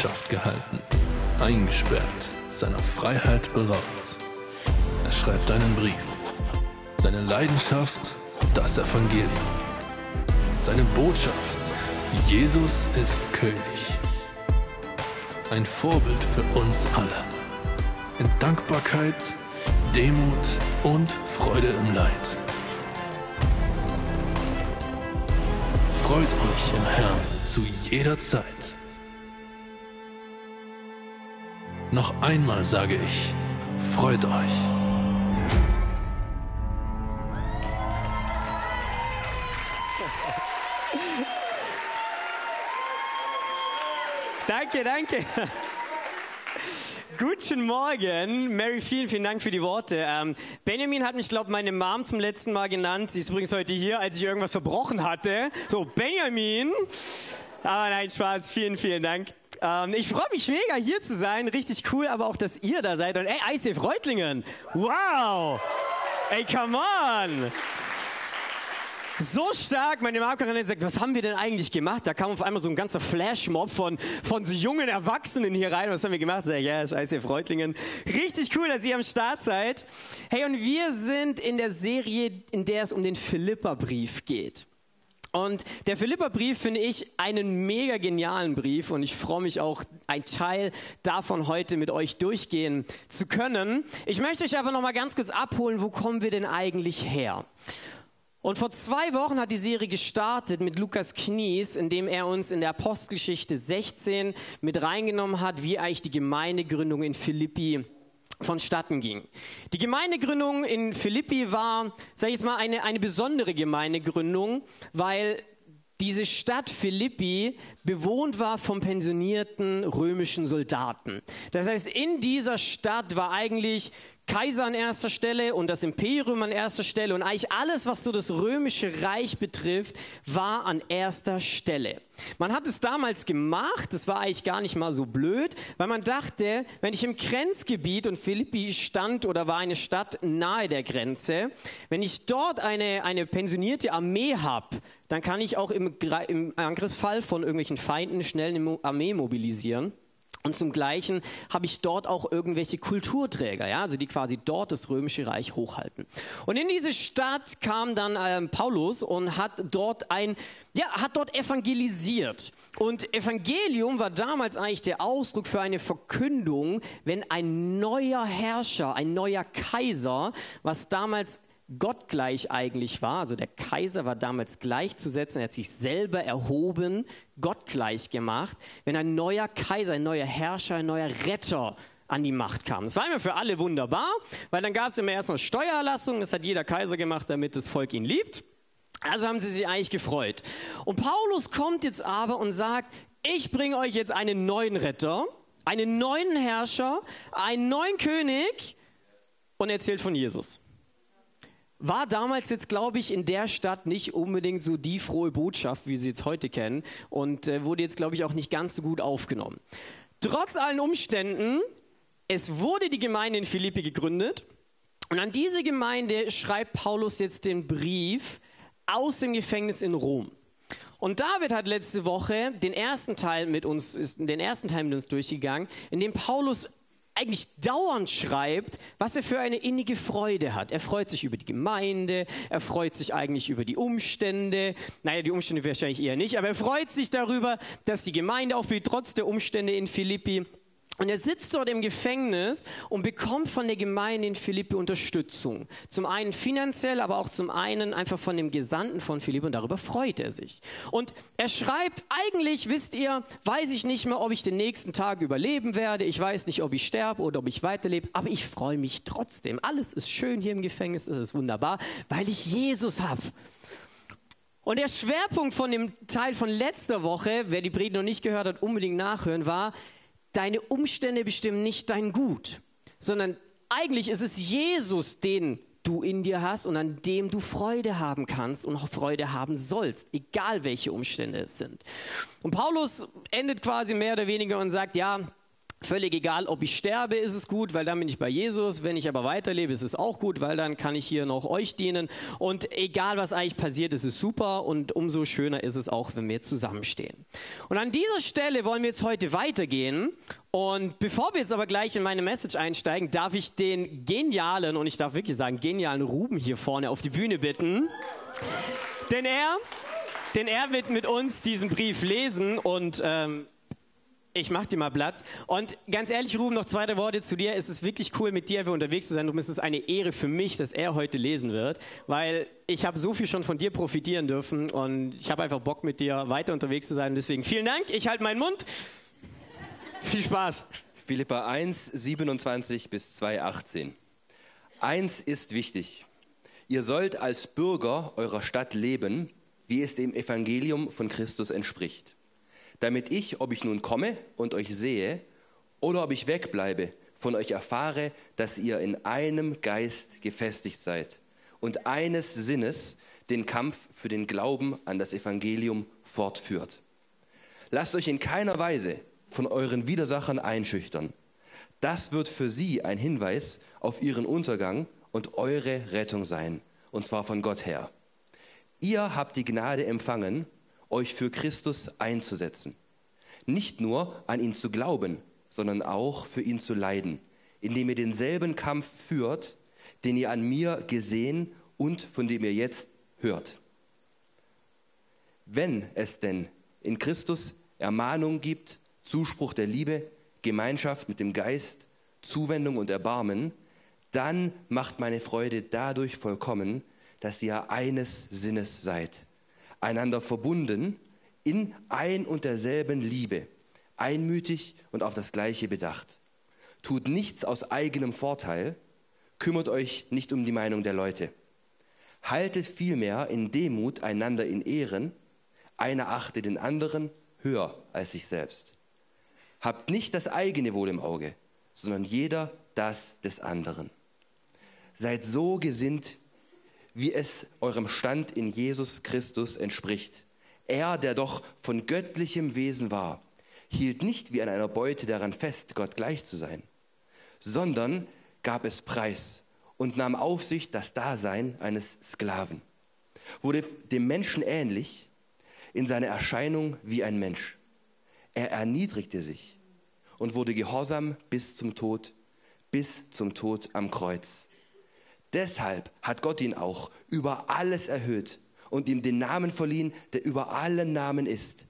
Gefangenschaft gehalten, eingesperrt, seiner Freiheit beraubt. Er schreibt einen Brief. Seine Leidenschaft, das Evangelium. Seine Botschaft, Jesus ist König. Ein Vorbild für uns alle. In Dankbarkeit, Demut und Freude im Leid. Freut euch im Herrn zu jeder Zeit. Noch einmal sage ich, freut euch. Danke, danke. Guten Morgen. Mary, vielen, vielen Dank für die Worte. Ähm, Benjamin hat mich, glaube ich, meine Mom zum letzten Mal genannt. Sie ist übrigens heute hier, als ich irgendwas verbrochen hatte. So, Benjamin. Aber nein, Spaß. Vielen, vielen Dank. Ähm, ich freue mich mega, hier zu sein. Richtig cool, aber auch, dass ihr da seid. Und ey, ICF Reutlingen. Wow. Ey, come on so stark. Meine Markerin sagt, was haben wir denn eigentlich gemacht? Da kam auf einmal so ein ganzer Flashmob von, von so jungen Erwachsenen hier rein. Was haben wir gemacht? Sag ich, ja, scheiße, Freudlingen. Richtig cool, dass ihr am Start seid. Hey, und wir sind in der Serie, in der es um den Philippa-Brief geht. Und der Philippa-Brief finde ich einen mega genialen Brief und ich freue mich auch, ein Teil davon heute mit euch durchgehen zu können. Ich möchte euch aber noch mal ganz kurz abholen, wo kommen wir denn eigentlich her? Und vor zwei Wochen hat die Serie gestartet mit Lukas Knies, indem er uns in der Apostelgeschichte 16 mit reingenommen hat, wie eigentlich die Gemeindegründung in Philippi vonstatten ging. Die Gemeindegründung in Philippi war, sag ich jetzt mal, eine, eine besondere Gemeindegründung, weil diese Stadt Philippi bewohnt war von pensionierten römischen Soldaten. Das heißt, in dieser Stadt war eigentlich Kaiser an erster Stelle und das Imperium an erster Stelle und eigentlich alles, was so das römische Reich betrifft, war an erster Stelle. Man hat es damals gemacht, das war eigentlich gar nicht mal so blöd, weil man dachte, wenn ich im Grenzgebiet und Philippi stand oder war eine Stadt nahe der Grenze, wenn ich dort eine, eine pensionierte Armee habe, dann kann ich auch im, im Angriffsfall von irgendwelchen Feinden schnell eine Armee mobilisieren. Und zum Gleichen habe ich dort auch irgendwelche Kulturträger, ja, also die quasi dort das römische Reich hochhalten. Und in diese Stadt kam dann ähm, Paulus und hat dort ein, ja, hat dort evangelisiert. Und Evangelium war damals eigentlich der Ausdruck für eine Verkündung, wenn ein neuer Herrscher, ein neuer Kaiser, was damals gottgleich eigentlich war, also der Kaiser war damals gleichzusetzen, er hat sich selber erhoben, gottgleich gemacht, wenn ein neuer Kaiser, ein neuer Herrscher, ein neuer Retter an die Macht kam. Das war immer für alle wunderbar, weil dann gab es immer erstmal Steuererlassung, das hat jeder Kaiser gemacht, damit das Volk ihn liebt. Also haben sie sich eigentlich gefreut. Und Paulus kommt jetzt aber und sagt, ich bringe euch jetzt einen neuen Retter, einen neuen Herrscher, einen neuen König und erzählt von Jesus war damals jetzt, glaube ich, in der Stadt nicht unbedingt so die frohe Botschaft, wie sie jetzt heute kennen und äh, wurde jetzt, glaube ich, auch nicht ganz so gut aufgenommen. Trotz allen Umständen, es wurde die Gemeinde in Philippi gegründet und an diese Gemeinde schreibt Paulus jetzt den Brief aus dem Gefängnis in Rom. Und David hat letzte Woche den ersten Teil mit uns, ist den ersten Teil mit uns durchgegangen, in dem Paulus eigentlich dauernd schreibt, was er für eine innige Freude hat. Er freut sich über die Gemeinde, er freut sich eigentlich über die Umstände. Naja, die Umstände wahrscheinlich eher nicht, aber er freut sich darüber, dass die Gemeinde auch trotz der Umstände in Philippi und er sitzt dort im Gefängnis und bekommt von der Gemeinde in Philippi Unterstützung. Zum einen finanziell, aber auch zum einen einfach von dem Gesandten von Philippi und darüber freut er sich. Und er schreibt, eigentlich wisst ihr, weiß ich nicht mehr, ob ich den nächsten Tag überleben werde. Ich weiß nicht, ob ich sterbe oder ob ich weiterlebe, aber ich freue mich trotzdem. Alles ist schön hier im Gefängnis, es ist wunderbar, weil ich Jesus habe. Und der Schwerpunkt von dem Teil von letzter Woche, wer die Predigt noch nicht gehört hat, unbedingt nachhören, war, deine Umstände bestimmen nicht dein Gut, sondern eigentlich ist es Jesus, den du in dir hast und an dem du Freude haben kannst und auch Freude haben sollst, egal welche Umstände es sind. Und Paulus endet quasi mehr oder weniger und sagt, ja, Völlig egal, ob ich sterbe, ist es gut, weil dann bin ich bei Jesus. Wenn ich aber weiterlebe, ist es auch gut, weil dann kann ich hier noch euch dienen. Und egal, was eigentlich passiert, ist es super und umso schöner ist es auch, wenn wir zusammenstehen. Und an dieser Stelle wollen wir jetzt heute weitergehen. Und bevor wir jetzt aber gleich in meine Message einsteigen, darf ich den genialen, und ich darf wirklich sagen, genialen Ruben hier vorne auf die Bühne bitten. Denn er, denn er wird mit uns diesen Brief lesen und ähm, ich mach dir mal Platz. Und ganz ehrlich, Ruben, noch zwei Worte zu dir. Es ist wirklich cool, mit dir unterwegs zu sein. Du bist es eine Ehre für mich, dass er heute lesen wird, weil ich habe so viel schon von dir profitieren dürfen und ich habe einfach Bock, mit dir weiter unterwegs zu sein. Deswegen vielen Dank. Ich halte meinen Mund. Viel Spaß. Philippa 1, 27 bis 2, 18. Eins ist wichtig. Ihr sollt als Bürger eurer Stadt leben, wie es dem Evangelium von Christus entspricht damit ich, ob ich nun komme und euch sehe oder ob ich wegbleibe, von euch erfahre, dass ihr in einem Geist gefestigt seid und eines Sinnes den Kampf für den Glauben an das Evangelium fortführt. Lasst euch in keiner Weise von euren Widersachern einschüchtern. Das wird für sie ein Hinweis auf ihren Untergang und eure Rettung sein, und zwar von Gott her. Ihr habt die Gnade empfangen, euch für Christus einzusetzen. Nicht nur an ihn zu glauben, sondern auch für ihn zu leiden, indem ihr denselben Kampf führt, den ihr an mir gesehen und von dem ihr jetzt hört. Wenn es denn in Christus Ermahnung gibt, Zuspruch der Liebe, Gemeinschaft mit dem Geist, Zuwendung und Erbarmen, dann macht meine Freude dadurch vollkommen, dass ihr eines Sinnes seid einander verbunden in ein und derselben Liebe, einmütig und auf das Gleiche bedacht. Tut nichts aus eigenem Vorteil, kümmert euch nicht um die Meinung der Leute. Haltet vielmehr in Demut einander in Ehren, einer achte den anderen höher als sich selbst. Habt nicht das eigene Wohl im Auge, sondern jeder das des anderen. Seid so gesinnt, wie es eurem Stand in Jesus Christus entspricht. Er, der doch von göttlichem Wesen war, hielt nicht wie an einer Beute daran fest, Gott gleich zu sein, sondern gab es preis und nahm auf sich das Dasein eines Sklaven, wurde dem Menschen ähnlich in seiner Erscheinung wie ein Mensch. Er erniedrigte sich und wurde gehorsam bis zum Tod, bis zum Tod am Kreuz. Deshalb hat Gott ihn auch über alles erhöht und ihm den Namen verliehen, der über allen Namen ist,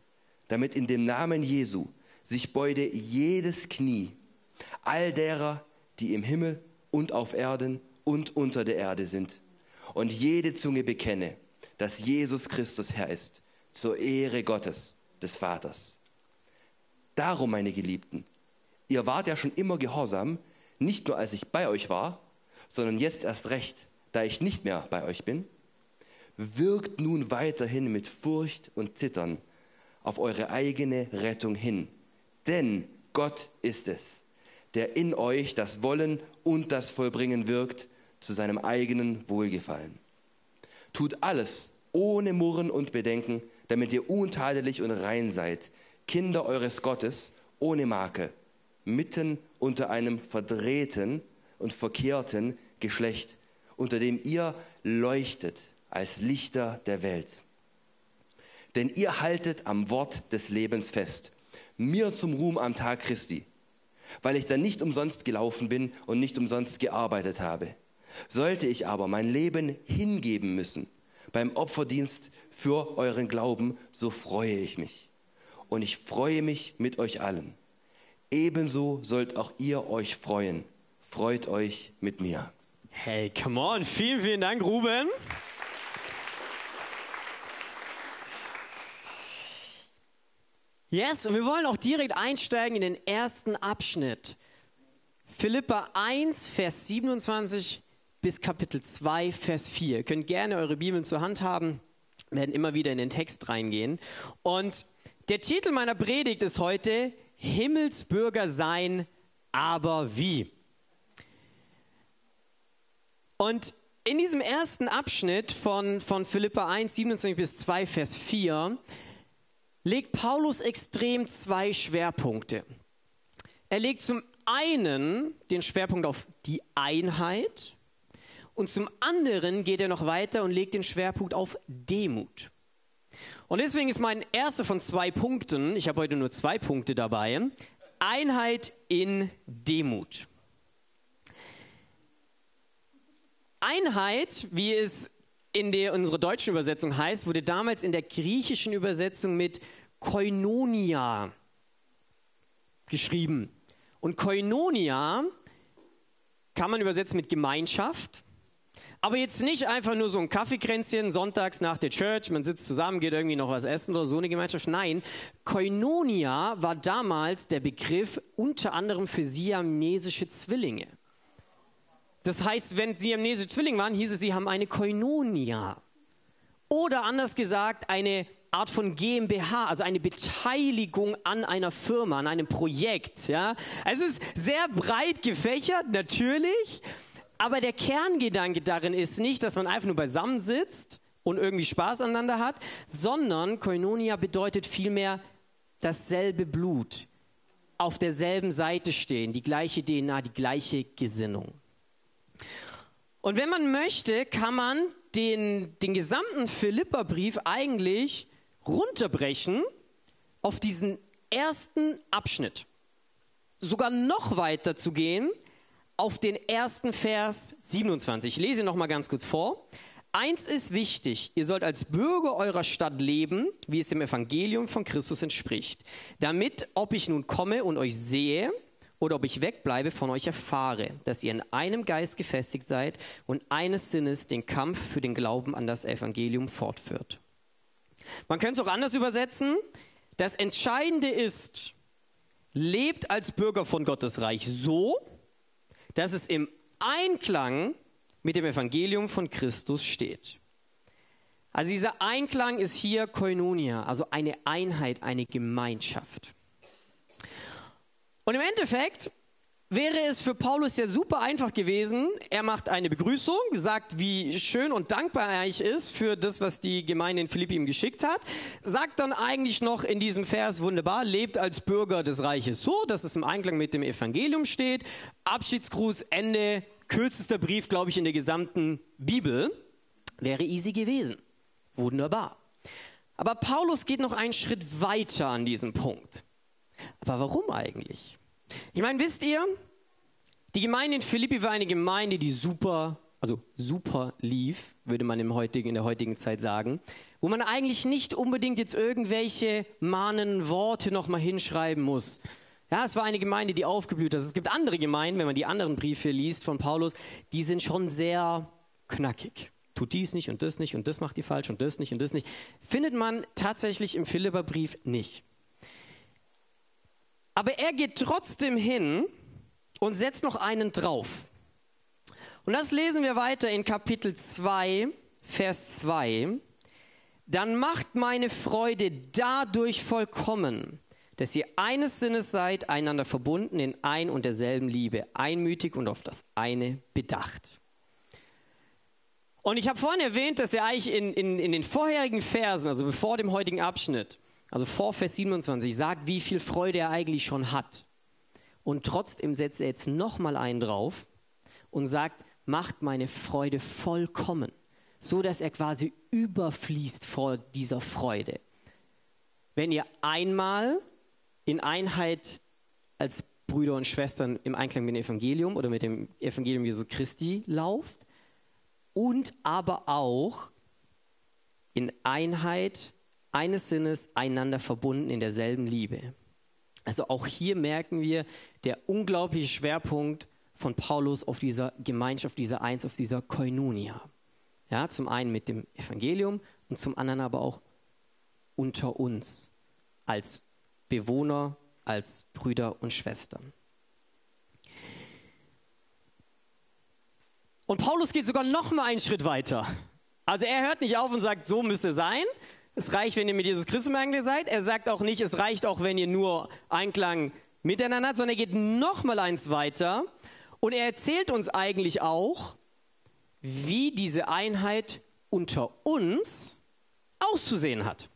damit in dem Namen Jesu sich beude jedes Knie, all derer, die im Himmel und auf Erden und unter der Erde sind, und jede Zunge bekenne, dass Jesus Christus Herr ist, zur Ehre Gottes, des Vaters. Darum, meine Geliebten, ihr wart ja schon immer gehorsam, nicht nur als ich bei euch war, sondern jetzt erst recht, da ich nicht mehr bei euch bin, wirkt nun weiterhin mit Furcht und Zittern auf eure eigene Rettung hin. Denn Gott ist es, der in euch das Wollen und das Vollbringen wirkt zu seinem eigenen Wohlgefallen. Tut alles ohne Murren und Bedenken, damit ihr untadelig und rein seid, Kinder eures Gottes ohne Makel, mitten unter einem verdrehten und verkehrten Geschlecht, unter dem ihr leuchtet als Lichter der Welt. Denn ihr haltet am Wort des Lebens fest, mir zum Ruhm am Tag Christi, weil ich dann nicht umsonst gelaufen bin und nicht umsonst gearbeitet habe. Sollte ich aber mein Leben hingeben müssen beim Opferdienst für euren Glauben, so freue ich mich. Und ich freue mich mit euch allen. Ebenso sollt auch ihr euch freuen Freut euch mit mir. Hey, come on. Vielen, vielen Dank, Ruben. Yes, und wir wollen auch direkt einsteigen in den ersten Abschnitt. Philippa 1, Vers 27 bis Kapitel 2, Vers 4. Ihr könnt gerne eure Bibeln zur Hand haben, wir werden immer wieder in den Text reingehen. Und der Titel meiner Predigt ist heute Himmelsbürger sein, aber wie? Und in diesem ersten Abschnitt von, von Philippa 1, 27 bis 2, Vers 4, legt Paulus extrem zwei Schwerpunkte. Er legt zum einen den Schwerpunkt auf die Einheit und zum anderen geht er noch weiter und legt den Schwerpunkt auf Demut. Und deswegen ist mein erster von zwei Punkten, ich habe heute nur zwei Punkte dabei, Einheit in Demut. Einheit, wie es in der unserer deutschen Übersetzung heißt, wurde damals in der griechischen Übersetzung mit Koinonia geschrieben. Und Koinonia kann man übersetzen mit Gemeinschaft. Aber jetzt nicht einfach nur so ein Kaffeekränzchen sonntags nach der Church, man sitzt zusammen, geht irgendwie noch was essen oder so eine Gemeinschaft. Nein, Koinonia war damals der Begriff unter anderem für siamnesische Zwillinge. Das heißt, wenn siamnesische Zwillinge waren, hieß es, sie haben eine Koinonia. Oder anders gesagt, eine Art von GmbH, also eine Beteiligung an einer Firma, an einem Projekt. Ja? Es ist sehr breit gefächert, natürlich, aber der Kerngedanke darin ist nicht, dass man einfach nur beisammen sitzt und irgendwie Spaß aneinander hat, sondern Koinonia bedeutet vielmehr dasselbe Blut, auf derselben Seite stehen, die gleiche DNA, die gleiche Gesinnung. Und wenn man möchte, kann man den, den gesamten Philipperbrief eigentlich runterbrechen auf diesen ersten Abschnitt. Sogar noch weiter zu gehen auf den ersten Vers 27. Ich lese noch mal ganz kurz vor. Eins ist wichtig, ihr sollt als Bürger eurer Stadt leben, wie es dem Evangelium von Christus entspricht, damit, ob ich nun komme und euch sehe oder ob ich wegbleibe, von euch erfahre, dass ihr in einem Geist gefestigt seid und eines Sinnes den Kampf für den Glauben an das Evangelium fortführt. Man könnte es auch anders übersetzen. Das Entscheidende ist, lebt als Bürger von Gottes Reich so, dass es im Einklang mit dem Evangelium von Christus steht. Also dieser Einklang ist hier Koinonia, also eine Einheit, eine Gemeinschaft. Und im Endeffekt wäre es für Paulus ja super einfach gewesen. Er macht eine Begrüßung, sagt, wie schön und dankbar er eigentlich ist für das, was die Gemeinde in Philippi ihm geschickt hat. Sagt dann eigentlich noch in diesem Vers wunderbar, lebt als Bürger des Reiches so, dass es im Einklang mit dem Evangelium steht. Abschiedsgruß, Ende, kürzester Brief, glaube ich, in der gesamten Bibel. Wäre easy gewesen. Wunderbar. Aber Paulus geht noch einen Schritt weiter an diesem Punkt. Aber warum eigentlich? Ich meine, wisst ihr, die Gemeinde in Philippi war eine Gemeinde, die super, also super lief, würde man im heutigen, in der heutigen Zeit sagen, wo man eigentlich nicht unbedingt jetzt irgendwelche mahnenden Worte nochmal hinschreiben muss. Ja, es war eine Gemeinde, die aufgeblüht ist. Es gibt andere Gemeinden, wenn man die anderen Briefe liest von Paulus, die sind schon sehr knackig. Tut dies nicht und das nicht und das macht die falsch und das nicht und das nicht. Findet man tatsächlich im Philipperbrief nicht. Aber er geht trotzdem hin und setzt noch einen drauf. Und das lesen wir weiter in Kapitel 2, Vers 2. Dann macht meine Freude dadurch vollkommen, dass ihr eines Sinnes seid, einander verbunden in ein und derselben Liebe, einmütig und auf das eine bedacht. Und ich habe vorhin erwähnt, dass er eigentlich in, in, in den vorherigen Versen, also bevor dem heutigen Abschnitt, also vor Vers 27, sagt, wie viel Freude er eigentlich schon hat. Und trotzdem setzt er jetzt nochmal einen drauf und sagt, macht meine Freude vollkommen, so dass er quasi überfließt vor dieser Freude. Wenn ihr einmal in Einheit als Brüder und Schwestern im Einklang mit dem Evangelium oder mit dem Evangelium Jesu Christi lauft und aber auch in Einheit eines Sinnes, einander verbunden in derselben Liebe. Also auch hier merken wir der unglaubliche Schwerpunkt von Paulus auf dieser Gemeinschaft, dieser Eins, auf dieser Koinonia. Ja, zum einen mit dem Evangelium und zum anderen aber auch unter uns als Bewohner, als Brüder und Schwestern. Und Paulus geht sogar noch mal einen Schritt weiter. Also er hört nicht auf und sagt, so müsste sein, es reicht, wenn ihr mit Jesus Christus im Einklang seid. Er sagt auch nicht, es reicht auch, wenn ihr nur Einklang miteinander habt, sondern er geht noch mal eins weiter und er erzählt uns eigentlich auch, wie diese Einheit unter uns auszusehen hat.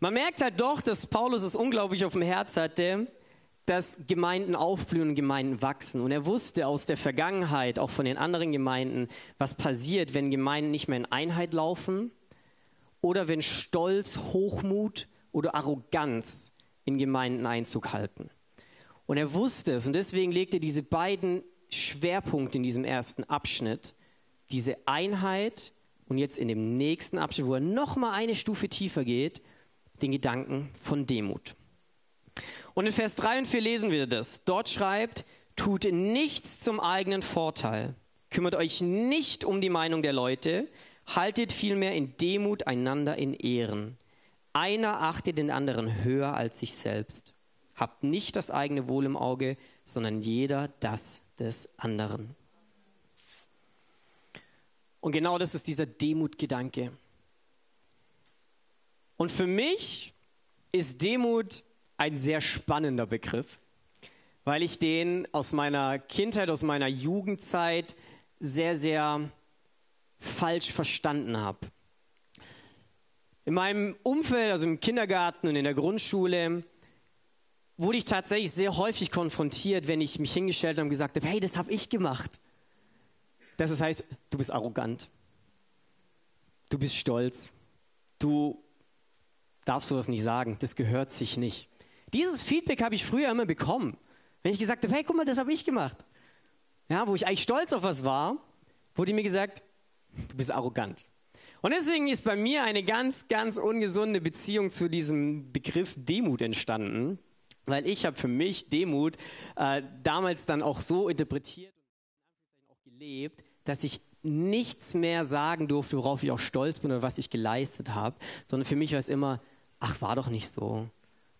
Man merkt halt doch, dass Paulus es unglaublich auf dem Herz hatte, dass Gemeinden aufblühen und Gemeinden wachsen. Und er wusste aus der Vergangenheit, auch von den anderen Gemeinden, was passiert, wenn Gemeinden nicht mehr in Einheit laufen oder wenn Stolz, Hochmut oder Arroganz in Gemeinden Einzug halten. Und er wusste es und deswegen legte er diese beiden Schwerpunkte in diesem ersten Abschnitt, diese Einheit und jetzt in dem nächsten Abschnitt, wo er noch mal eine Stufe tiefer geht, den Gedanken von Demut. Und in Vers 3 und 4 lesen wir das. Dort schreibt, tut nichts zum eigenen Vorteil, kümmert euch nicht um die Meinung der Leute, haltet vielmehr in Demut einander in Ehren. Einer achtet den anderen höher als sich selbst. Habt nicht das eigene Wohl im Auge, sondern jeder das des anderen. Und genau das ist dieser Demutgedanke. Und für mich ist Demut ein sehr spannender Begriff, weil ich den aus meiner Kindheit, aus meiner Jugendzeit sehr, sehr falsch verstanden habe. In meinem Umfeld, also im Kindergarten und in der Grundschule, wurde ich tatsächlich sehr häufig konfrontiert, wenn ich mich hingestellt habe und gesagt habe, hey, das habe ich gemacht. Das heißt, du bist arrogant, du bist stolz, du darfst sowas nicht sagen, das gehört sich nicht. Dieses Feedback habe ich früher immer bekommen. Wenn ich gesagt habe, hey, guck mal, das habe ich gemacht. Ja, wo ich eigentlich stolz auf was war, wurde mir gesagt, du bist arrogant. Und deswegen ist bei mir eine ganz, ganz ungesunde Beziehung zu diesem Begriff Demut entstanden, weil ich habe für mich Demut äh, damals dann auch so interpretiert und auch gelebt, dass ich nichts mehr sagen durfte, worauf ich auch stolz bin oder was ich geleistet habe, sondern für mich war es immer, ach, war doch nicht so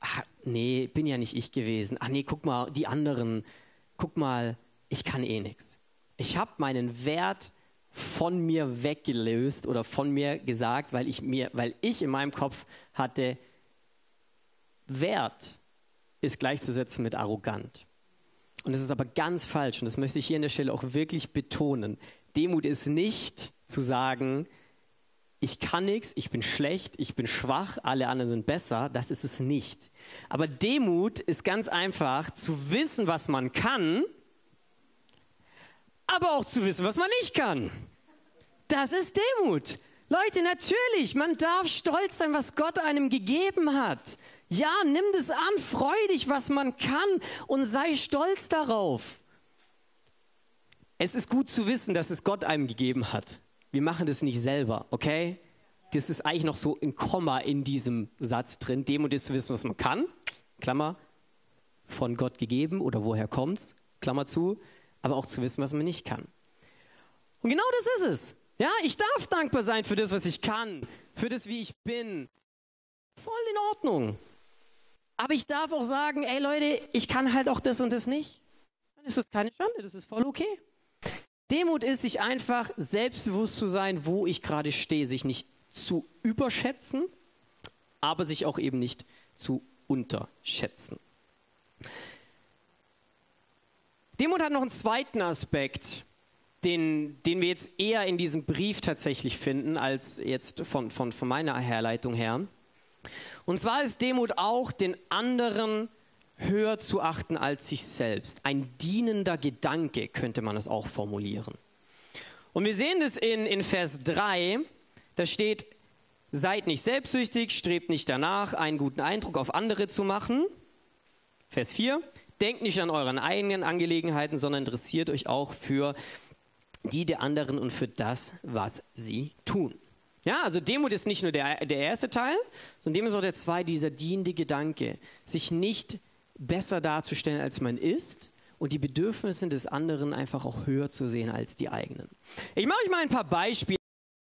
ach, nee, bin ja nicht ich gewesen. Ach nee, guck mal, die anderen, guck mal, ich kann eh nichts. Ich habe meinen Wert von mir weggelöst oder von mir gesagt, weil ich mir, weil ich in meinem Kopf hatte, Wert ist gleichzusetzen mit arrogant. Und das ist aber ganz falsch und das möchte ich hier an der Stelle auch wirklich betonen. Demut ist nicht zu sagen, ich kann nichts, ich bin schlecht, ich bin schwach, alle anderen sind besser, das ist es nicht. Aber Demut ist ganz einfach zu wissen, was man kann, aber auch zu wissen, was man nicht kann. Das ist Demut. Leute, natürlich, man darf stolz sein, was Gott einem gegeben hat. Ja, nimm das an, freu dich, was man kann und sei stolz darauf. Es ist gut zu wissen, dass es Gott einem gegeben hat. Wir machen das nicht selber, okay? Das ist eigentlich noch so ein Komma in diesem Satz drin. Dem und das zu wissen, was man kann, Klammer, von Gott gegeben oder woher kommt's, Klammer zu, aber auch zu wissen, was man nicht kann. Und genau das ist es. Ja, ich darf dankbar sein für das, was ich kann, für das, wie ich bin. Voll in Ordnung. Aber ich darf auch sagen, ey Leute, ich kann halt auch das und das nicht. Dann ist das keine Schande, das ist voll okay. Demut ist, sich einfach selbstbewusst zu sein, wo ich gerade stehe, sich nicht zu überschätzen, aber sich auch eben nicht zu unterschätzen. Demut hat noch einen zweiten Aspekt, den, den wir jetzt eher in diesem Brief tatsächlich finden, als jetzt von, von, von meiner Herleitung her. Und zwar ist Demut auch den anderen höher zu achten als sich selbst. Ein dienender Gedanke könnte man es auch formulieren. Und wir sehen das in, in Vers 3, da steht, seid nicht selbstsüchtig, strebt nicht danach, einen guten Eindruck auf andere zu machen. Vers 4, denkt nicht an euren eigenen Angelegenheiten, sondern interessiert euch auch für die der anderen und für das, was sie tun. Ja, also Demut ist nicht nur der, der erste Teil, sondern Demut ist auch der zweite, dieser dienende Gedanke, sich nicht besser darzustellen, als man ist und die Bedürfnisse des anderen einfach auch höher zu sehen als die eigenen. Ich mache euch mal ein paar Beispiele,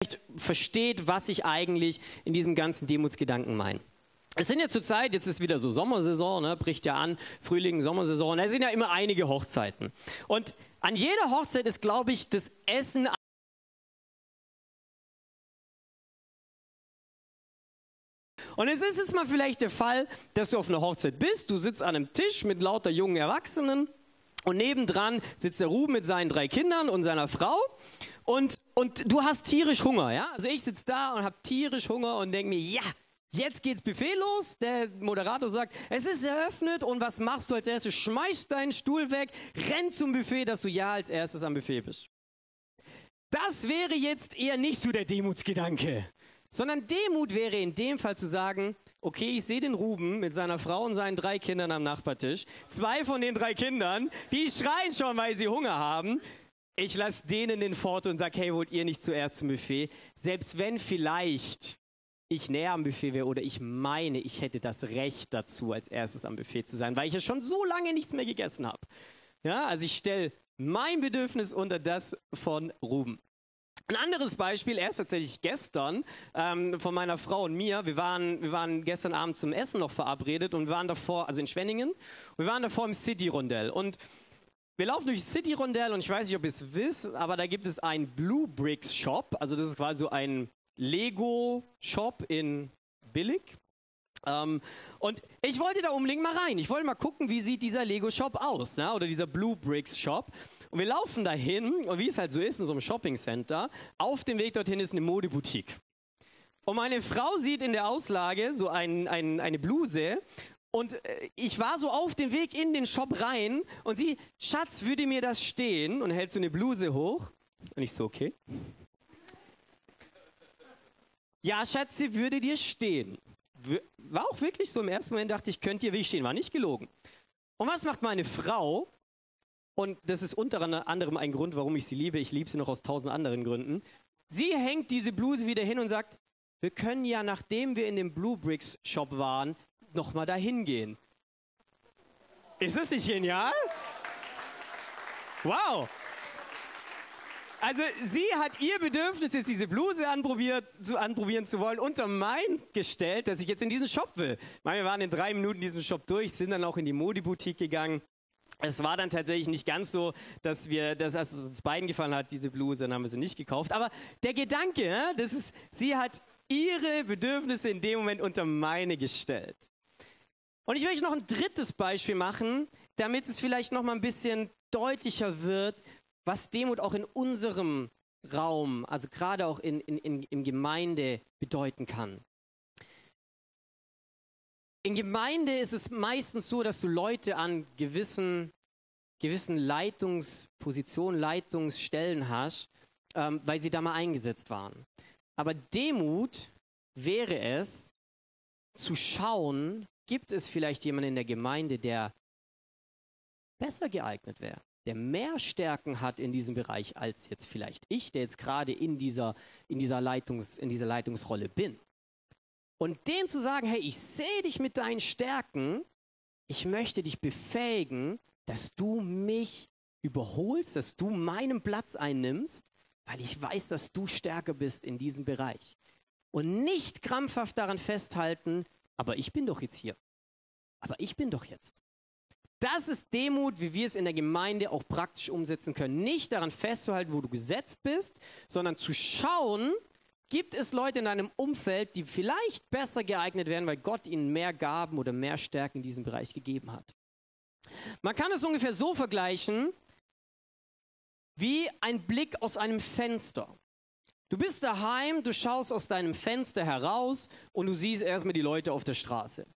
damit ihr versteht, was ich eigentlich in diesem ganzen Demutsgedanken meine. Es sind ja zurzeit, jetzt ist wieder so Sommersaison, ne, bricht ja an, Frühling, Sommersaison, da sind ja immer einige Hochzeiten. Und an jeder Hochzeit ist, glaube ich, das Essen Und es ist jetzt mal vielleicht der Fall, dass du auf einer Hochzeit bist, du sitzt an einem Tisch mit lauter jungen Erwachsenen und nebendran sitzt der Ruben mit seinen drei Kindern und seiner Frau und, und du hast tierisch Hunger, ja? Also ich sitze da und habe tierisch Hunger und denke mir, ja, Jetzt geht's Buffet los. Der Moderator sagt, es ist eröffnet und was machst du als erstes? Schmeißt deinen Stuhl weg, renn zum Buffet, dass du ja als erstes am Buffet bist. Das wäre jetzt eher nicht so der Demutsgedanke, sondern Demut wäre in dem Fall zu sagen, okay, ich sehe den Ruben mit seiner Frau und seinen drei Kindern am Nachbartisch. Zwei von den drei Kindern, die schreien schon, weil sie Hunger haben. Ich lasse denen den Fort und sage, hey, wollt ihr nicht zuerst zum Buffet? Selbst wenn vielleicht ich näher am Buffet wäre oder ich meine, ich hätte das Recht dazu, als erstes am Buffet zu sein, weil ich ja schon so lange nichts mehr gegessen habe. Ja, also ich stelle mein Bedürfnis unter das von Ruben. Ein anderes Beispiel, erst tatsächlich gestern ähm, von meiner Frau und mir. Wir waren, wir waren gestern Abend zum Essen noch verabredet und wir waren davor, also in Schwenningen, wir waren davor im City-Rondell. Und wir laufen durch City-Rondell und ich weiß nicht, ob ihr es wisst, aber da gibt es einen Blue Bricks Shop. Also das ist quasi so ein Lego-Shop in billig. Ähm, und ich wollte da unbedingt mal rein. Ich wollte mal gucken, wie sieht dieser Lego-Shop aus, ne? oder dieser Blue Bricks Shop. Und wir laufen dahin, und wie es halt so ist in so einem Shopping-Center, auf dem Weg dorthin ist eine Modeboutique. Und meine Frau sieht in der Auslage so ein, ein, eine Bluse und äh, ich war so auf dem Weg in den Shop rein und sie, Schatz, würde mir das stehen? Und hält so eine Bluse hoch. Und ich so, okay. Ja, Schatz, sie würde dir stehen. War auch wirklich so. Im ersten Moment dachte ich, könnt ihr wie stehen. War nicht gelogen. Und was macht meine Frau? Und das ist unter anderem ein Grund, warum ich sie liebe. Ich liebe sie noch aus tausend anderen Gründen. Sie hängt diese Bluse wieder hin und sagt, wir können ja, nachdem wir in dem Blue Bricks Shop waren, nochmal dahin gehen. Ist das nicht genial? Wow! Also sie hat ihr Bedürfnis, jetzt diese Bluse zu, anprobieren zu wollen, unter mein gestellt, dass ich jetzt in diesen Shop will. Meine, wir waren in drei Minuten in diesem Shop durch, sind dann auch in die Modi-Boutique gegangen. Es war dann tatsächlich nicht ganz so, dass wir, dass es uns beiden gefallen hat, diese Bluse, dann haben wir sie nicht gekauft. Aber der Gedanke, ne, das ist, sie hat ihre Bedürfnisse in dem Moment unter meine gestellt. Und ich will euch noch ein drittes Beispiel machen, damit es vielleicht noch mal ein bisschen deutlicher wird, was Demut auch in unserem Raum, also gerade auch in, in, in, in Gemeinde bedeuten kann. In Gemeinde ist es meistens so, dass du Leute an gewissen, gewissen Leitungspositionen, Leitungsstellen hast, ähm, weil sie da mal eingesetzt waren. Aber Demut wäre es, zu schauen, gibt es vielleicht jemanden in der Gemeinde, der besser geeignet wäre der mehr Stärken hat in diesem Bereich als jetzt vielleicht ich, der jetzt gerade in dieser, in dieser, Leitungs, in dieser Leitungsrolle bin. Und denen zu sagen, hey, ich sehe dich mit deinen Stärken, ich möchte dich befähigen, dass du mich überholst, dass du meinen Platz einnimmst, weil ich weiß, dass du stärker bist in diesem Bereich. Und nicht krampfhaft daran festhalten, aber ich bin doch jetzt hier. Aber ich bin doch jetzt. Das ist Demut, wie wir es in der Gemeinde auch praktisch umsetzen können. Nicht daran festzuhalten, wo du gesetzt bist, sondern zu schauen, gibt es Leute in deinem Umfeld, die vielleicht besser geeignet wären, weil Gott ihnen mehr Gaben oder mehr Stärken in diesem Bereich gegeben hat. Man kann es ungefähr so vergleichen wie ein Blick aus einem Fenster. Du bist daheim, du schaust aus deinem Fenster heraus und du siehst erstmal die Leute auf der Straße.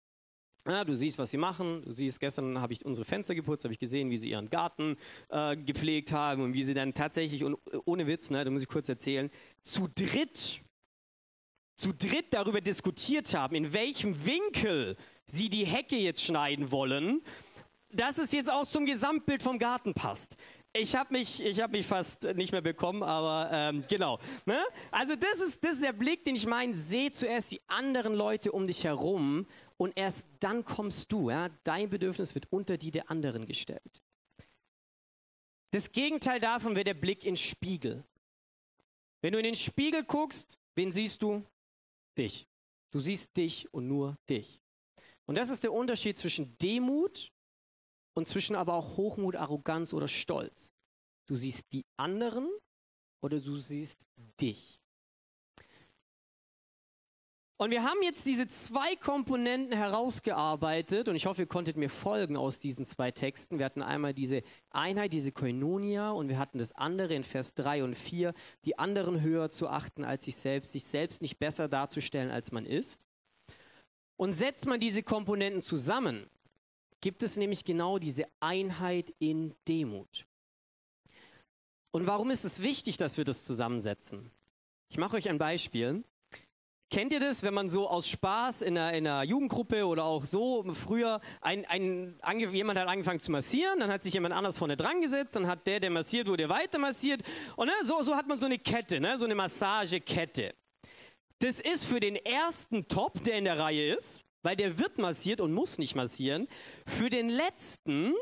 Ja, du siehst, was sie machen. Du siehst, gestern habe ich unsere Fenster geputzt, habe ich gesehen, wie sie ihren Garten äh, gepflegt haben und wie sie dann tatsächlich, und ohne Witz, ne, da muss ich kurz erzählen, zu dritt, zu dritt darüber diskutiert haben, in welchem Winkel sie die Hecke jetzt schneiden wollen, dass es jetzt auch zum Gesamtbild vom Garten passt. Ich habe mich, hab mich fast nicht mehr bekommen, aber ähm, genau. Ne? Also das ist, das ist der Blick, den ich meine. Seh zuerst die anderen Leute um dich herum und erst dann kommst du. Ja? Dein Bedürfnis wird unter die der anderen gestellt. Das Gegenteil davon wäre der Blick in Spiegel. Wenn du in den Spiegel guckst, wen siehst du? Dich. Du siehst dich und nur dich. Und das ist der Unterschied zwischen Demut und zwischen aber auch Hochmut, Arroganz oder Stolz. Du siehst die anderen oder du siehst dich. Und wir haben jetzt diese zwei Komponenten herausgearbeitet und ich hoffe, ihr konntet mir folgen aus diesen zwei Texten. Wir hatten einmal diese Einheit, diese Koinonia und wir hatten das andere in Vers 3 und 4, die anderen höher zu achten als sich selbst, sich selbst nicht besser darzustellen, als man ist. Und setzt man diese Komponenten zusammen, gibt es nämlich genau diese Einheit in Demut. Und warum ist es wichtig, dass wir das zusammensetzen? Ich mache euch ein Beispiel. Kennt ihr das, wenn man so aus Spaß in einer, in einer Jugendgruppe oder auch so früher, ein, ein, jemand hat angefangen zu massieren, dann hat sich jemand anders vorne dran gesetzt, dann hat der, der massiert wurde, weiter massiert. Und ne, so, so hat man so eine Kette, ne, so eine Massagekette. Das ist für den ersten Top, der in der Reihe ist, weil der wird massiert und muss nicht massieren. Für den letzten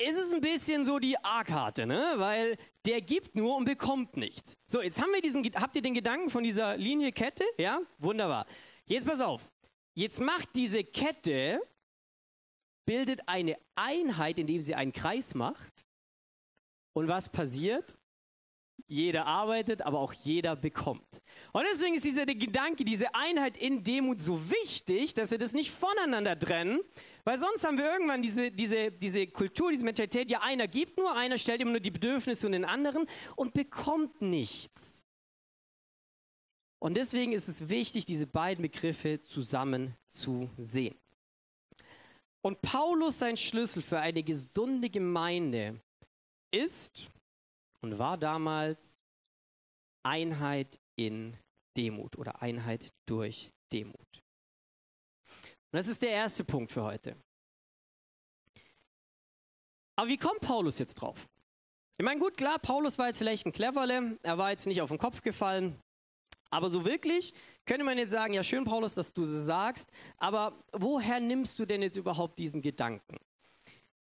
ist es ein bisschen so die A-Karte, ne? weil der gibt nur und bekommt nichts. So, jetzt haben wir diesen, habt ihr den Gedanken von dieser Linie Kette? Ja, wunderbar. Jetzt pass auf. Jetzt macht diese Kette, bildet eine Einheit, indem sie einen Kreis macht. Und was passiert? Jeder arbeitet, aber auch jeder bekommt. Und deswegen ist dieser Gedanke, diese Einheit in Demut so wichtig, dass wir das nicht voneinander trennen, weil sonst haben wir irgendwann diese, diese, diese Kultur, diese Mentalität, ja, einer gibt nur, einer stellt immer nur die Bedürfnisse und den anderen und bekommt nichts. Und deswegen ist es wichtig, diese beiden Begriffe zusammen zu sehen. Und Paulus sein Schlüssel für eine gesunde Gemeinde ist und war damals Einheit in Demut oder Einheit durch Demut. Und das ist der erste Punkt für heute. Aber wie kommt Paulus jetzt drauf? Ich meine, gut, klar, Paulus war jetzt vielleicht ein Cleverle, er war jetzt nicht auf den Kopf gefallen, aber so wirklich könnte man jetzt sagen, ja schön, Paulus, dass du das sagst, aber woher nimmst du denn jetzt überhaupt diesen Gedanken?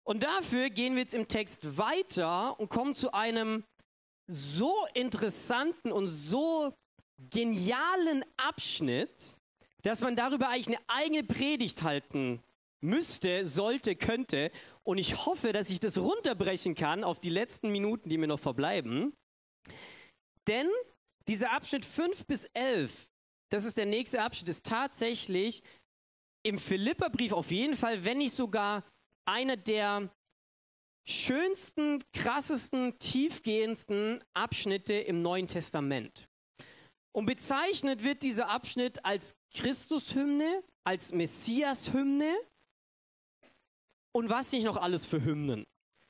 Und dafür gehen wir jetzt im Text weiter und kommen zu einem so interessanten und so genialen Abschnitt, dass man darüber eigentlich eine eigene Predigt halten müsste, sollte, könnte. Und ich hoffe, dass ich das runterbrechen kann auf die letzten Minuten, die mir noch verbleiben. Denn dieser Abschnitt 5 bis 11, das ist der nächste Abschnitt, ist tatsächlich im Philipperbrief auf jeden Fall, wenn nicht sogar einer der schönsten, krassesten, tiefgehendsten Abschnitte im Neuen Testament. Und bezeichnet wird dieser Abschnitt als Christushymne, als Messias-Hymne und was nicht noch alles für Hymnen.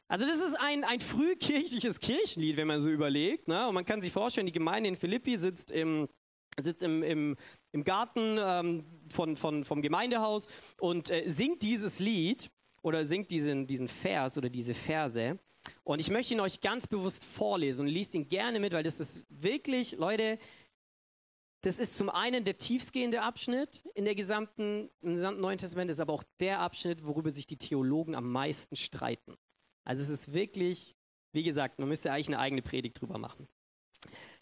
Also das ist ein, ein frühkirchliches Kirchenlied, wenn man so überlegt. Ne? Und man kann sich vorstellen, die Gemeinde in Philippi sitzt im, sitzt im, im, im Garten ähm, von, von, vom Gemeindehaus und äh, singt dieses Lied oder singt diesen, diesen Vers oder diese Verse. Und ich möchte ihn euch ganz bewusst vorlesen und liest ihn gerne mit, weil das ist wirklich, Leute, das ist zum einen der tiefstgehende Abschnitt in der gesamten, im gesamten Neuen Testament, ist aber auch der Abschnitt, worüber sich die Theologen am meisten streiten. Also es ist wirklich, wie gesagt, man müsste eigentlich eine eigene Predigt drüber machen.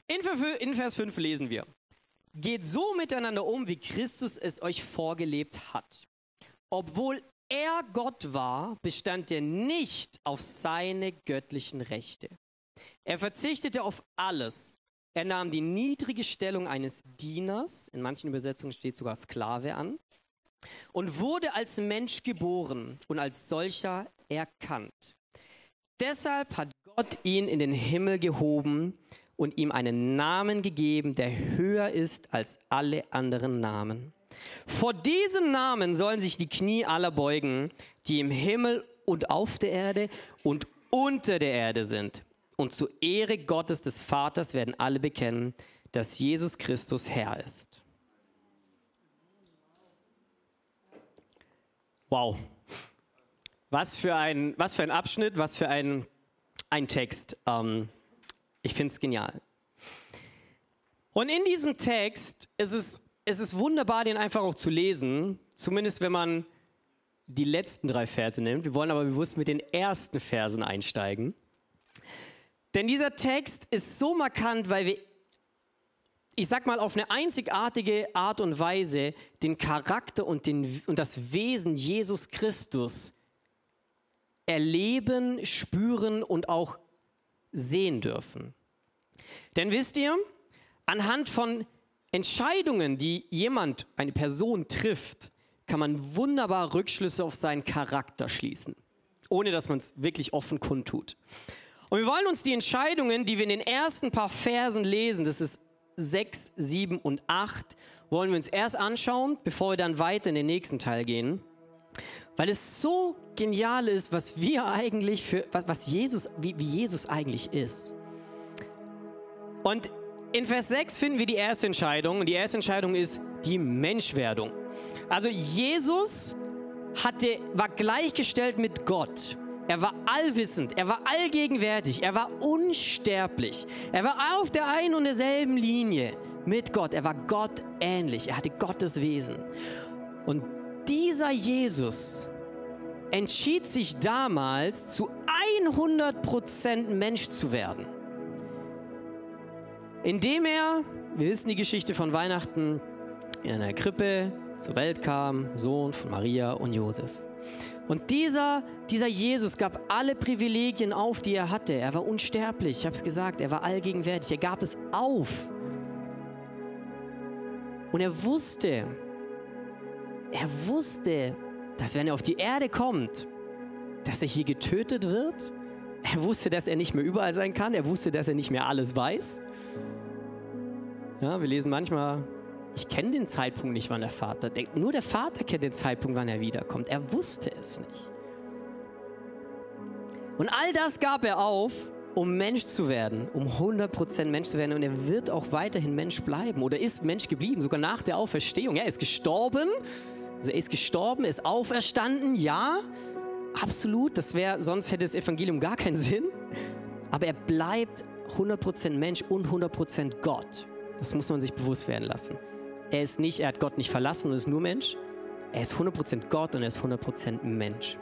In, Vers 5 lesen wir, geht so miteinander um, wie Christus es euch vorgelebt hat. Obwohl er Gott war, bestand er nicht auf seine göttlichen Rechte. Er verzichtete auf alles er nahm die niedrige Stellung eines Dieners, in manchen Übersetzungen steht sogar Sklave an, und wurde als Mensch geboren und als solcher erkannt. Deshalb hat Gott ihn in den Himmel gehoben und ihm einen Namen gegeben, der höher ist als alle anderen Namen. Vor diesem Namen sollen sich die Knie aller beugen, die im Himmel und auf der Erde und unter der Erde sind und zur Ehre Gottes des Vaters werden alle bekennen, dass Jesus Christus Herr ist. Wow. Was für ein, was für ein Abschnitt, was für ein, ein Text. Ähm, ich finde es genial. Und in diesem Text ist es, ist es wunderbar, den einfach auch zu lesen, zumindest wenn man die letzten drei Verse nimmt. Wir wollen aber bewusst mit den ersten Versen einsteigen. Denn dieser Text ist so markant, weil wir, ich sag mal, auf eine einzigartige Art und Weise den Charakter und, den, und das Wesen Jesus Christus erleben, spüren und auch sehen dürfen. Denn wisst ihr, anhand von Entscheidungen, die jemand, eine Person trifft, kann man wunderbar Rückschlüsse auf seinen Charakter schließen, ohne dass man es wirklich offen kundtut. Und wir wollen uns die Entscheidungen, die wir in den ersten paar Versen lesen, das ist 6, 7 und 8 wollen wir uns erst anschauen, bevor wir dann weiter in den nächsten Teil gehen. Weil es so genial ist, was wir eigentlich für, was, was Jesus, wie, wie Jesus eigentlich ist. Und in Vers 6 finden wir die erste Entscheidung und die erste Entscheidung ist die Menschwerdung. Also Jesus hatte, war gleichgestellt mit Gott. Er war allwissend, er war allgegenwärtig, er war unsterblich. Er war auf der einen und derselben Linie mit Gott. Er war Gott ähnlich, er hatte Gottes Wesen. Und dieser Jesus entschied sich damals zu 100% Mensch zu werden. Indem er, wir wissen die Geschichte von Weihnachten, in einer Krippe zur Welt kam, Sohn von Maria und Josef. Und dieser, dieser Jesus gab alle Privilegien auf, die er hatte. Er war unsterblich, ich habe es gesagt, er war allgegenwärtig, er gab es auf. Und er wusste, er wusste, dass wenn er auf die Erde kommt, dass er hier getötet wird. Er wusste, dass er nicht mehr überall sein kann. Er wusste, dass er nicht mehr alles weiß. Ja, wir lesen manchmal ich kenne den Zeitpunkt nicht, wann der Vater denkt. Nur der Vater kennt den Zeitpunkt, wann er wiederkommt. Er wusste es nicht. Und all das gab er auf, um Mensch zu werden, um 100% Mensch zu werden. Und er wird auch weiterhin Mensch bleiben oder ist Mensch geblieben, sogar nach der Auferstehung. Er ist gestorben, also er ist gestorben, ist auferstanden, ja, absolut. Das wäre, sonst hätte das Evangelium gar keinen Sinn. Aber er bleibt 100% Mensch und 100% Gott. Das muss man sich bewusst werden lassen. Er ist nicht, er hat Gott nicht verlassen und ist nur Mensch. Er ist 100% Gott und er ist 100% Mensch.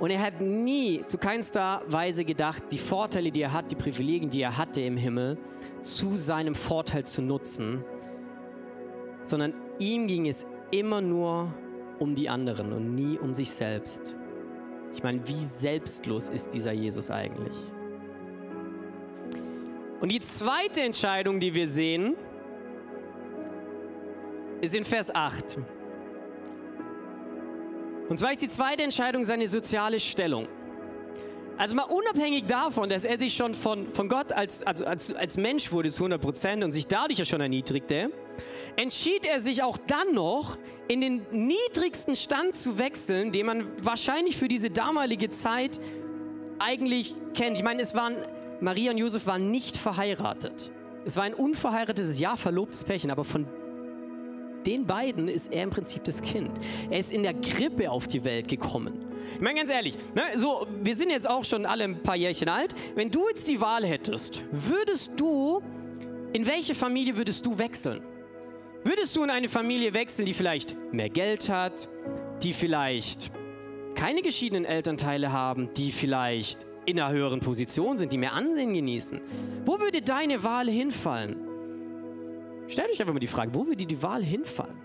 Und er hat nie zu keinster Weise gedacht, die Vorteile, die er hat, die Privilegien, die er hatte im Himmel, zu seinem Vorteil zu nutzen, sondern ihm ging es immer nur um die anderen und nie um sich selbst. Ich meine, wie selbstlos ist dieser Jesus eigentlich? Und die zweite Entscheidung, die wir sehen, ist in Vers 8. Und zwar ist die zweite Entscheidung seine soziale Stellung. Also mal unabhängig davon, dass er sich schon von, von Gott als, also als, als Mensch wurde zu 100 Prozent und sich dadurch ja schon erniedrigte, entschied er sich auch dann noch in den niedrigsten Stand zu wechseln, den man wahrscheinlich für diese damalige Zeit eigentlich kennt. Ich meine, es waren, Maria und Josef waren nicht verheiratet. Es war ein unverheiratetes, ja, verlobtes Pärchen, aber von den beiden ist er im Prinzip das Kind. Er ist in der Krippe auf die Welt gekommen. Ich meine ganz ehrlich, ne, so, wir sind jetzt auch schon alle ein paar Jährchen alt. Wenn du jetzt die Wahl hättest, würdest du, in welche Familie würdest du wechseln? Würdest du in eine Familie wechseln, die vielleicht mehr Geld hat, die vielleicht keine geschiedenen Elternteile haben, die vielleicht in einer höheren Position sind, die mehr Ansehen genießen? Wo würde deine Wahl hinfallen? Stellt euch einfach mal die Frage, wo würde die Wahl hinfallen?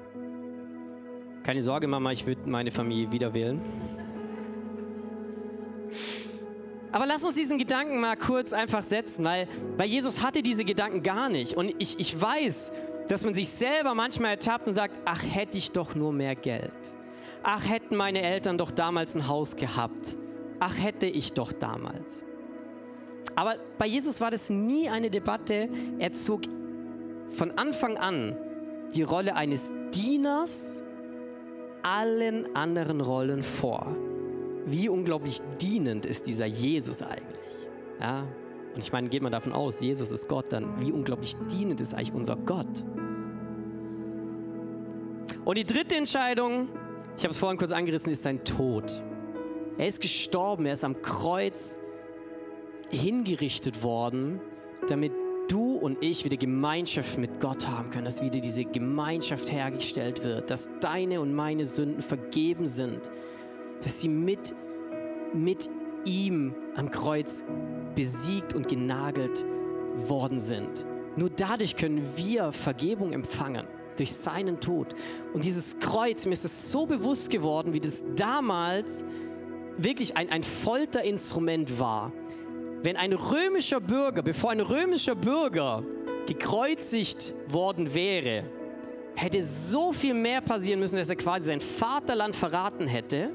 Keine Sorge, Mama, ich würde meine Familie wieder wählen. Aber lass uns diesen Gedanken mal kurz einfach setzen, weil, weil Jesus hatte diese Gedanken gar nicht. Und ich, ich weiß, dass man sich selber manchmal ertappt und sagt, ach, hätte ich doch nur mehr Geld. Ach, hätten meine Eltern doch damals ein Haus gehabt. Ach, hätte ich doch damals. Aber bei Jesus war das nie eine Debatte. Er zog von Anfang an die Rolle eines Dieners allen anderen Rollen vor. Wie unglaublich dienend ist dieser Jesus eigentlich? Ja? Und ich meine, geht man davon aus, Jesus ist Gott, dann wie unglaublich dienend ist eigentlich unser Gott? Und die dritte Entscheidung, ich habe es vorhin kurz angerissen, ist sein Tod. Er ist gestorben, er ist am Kreuz hingerichtet worden, damit du und ich wieder Gemeinschaft mit Gott haben können, dass wieder diese Gemeinschaft hergestellt wird, dass deine und meine Sünden vergeben sind, dass sie mit, mit ihm am Kreuz besiegt und genagelt worden sind. Nur dadurch können wir Vergebung empfangen, durch seinen Tod. Und dieses Kreuz, mir ist es so bewusst geworden, wie das damals wirklich ein, ein Folterinstrument war wenn ein römischer Bürger, bevor ein römischer Bürger gekreuzigt worden wäre, hätte so viel mehr passieren müssen, dass er quasi sein Vaterland verraten hätte.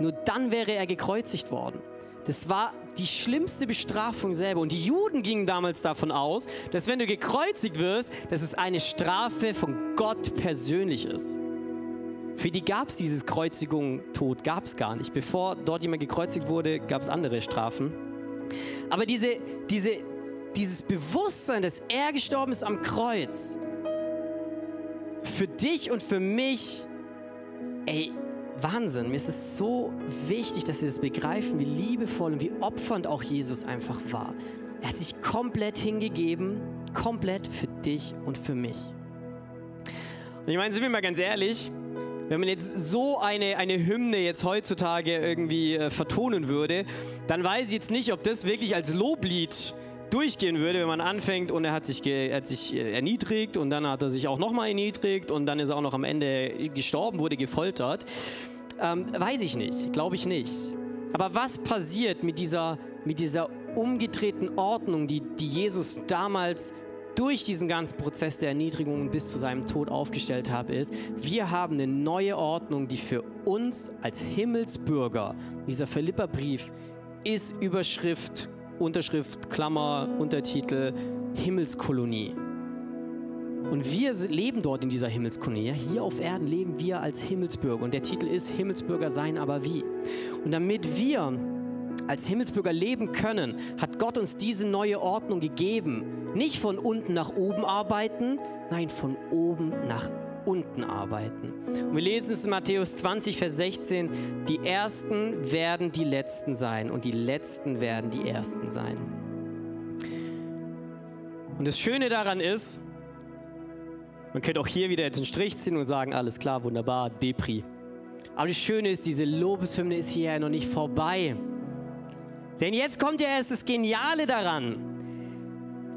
Nur dann wäre er gekreuzigt worden. Das war die schlimmste Bestrafung selber. Und die Juden gingen damals davon aus, dass wenn du gekreuzigt wirst, dass es eine Strafe von Gott persönlich ist. Für die gab es dieses Kreuzigung, Tod, gab es gar nicht. Bevor dort jemand gekreuzigt wurde, gab es andere Strafen. Aber diese, diese, dieses Bewusstsein, dass er gestorben ist am Kreuz, für dich und für mich, ey, Wahnsinn. Mir ist es so wichtig, dass wir das begreifen, wie liebevoll und wie opfernd auch Jesus einfach war. Er hat sich komplett hingegeben, komplett für dich und für mich. Und ich meine, sind wir mal ganz ehrlich, wenn man jetzt so eine, eine Hymne jetzt heutzutage irgendwie äh, vertonen würde, dann weiß ich jetzt nicht, ob das wirklich als Loblied durchgehen würde, wenn man anfängt und er hat sich, er hat sich äh, erniedrigt und dann hat er sich auch nochmal erniedrigt und dann ist er auch noch am Ende gestorben, wurde gefoltert. Ähm, weiß ich nicht, glaube ich nicht. Aber was passiert mit dieser, mit dieser umgedrehten Ordnung, die, die Jesus damals durch diesen ganzen Prozess der Erniedrigung bis zu seinem Tod aufgestellt hat, ist, wir haben eine neue Ordnung, die für uns als Himmelsbürger, dieser Philipperbrief ist Überschrift Unterschrift, Klammer, Untertitel, Himmelskolonie. Und wir leben dort in dieser Himmelskolonie. Hier auf Erden leben wir als Himmelsbürger. Und der Titel ist Himmelsbürger sein, aber wie? Und damit wir als Himmelsbürger leben können, hat Gott uns diese neue Ordnung gegeben. Nicht von unten nach oben arbeiten, nein, von oben nach unten arbeiten. Und wir lesen es in Matthäus 20, Vers 16, die Ersten werden die Letzten sein und die Letzten werden die Ersten sein. Und das Schöne daran ist, man könnte auch hier wieder jetzt einen Strich ziehen und sagen, alles klar, wunderbar, Depri. Aber das Schöne ist, diese Lobeshymne ist hier ja noch nicht vorbei. Denn jetzt kommt ja erst das Geniale daran.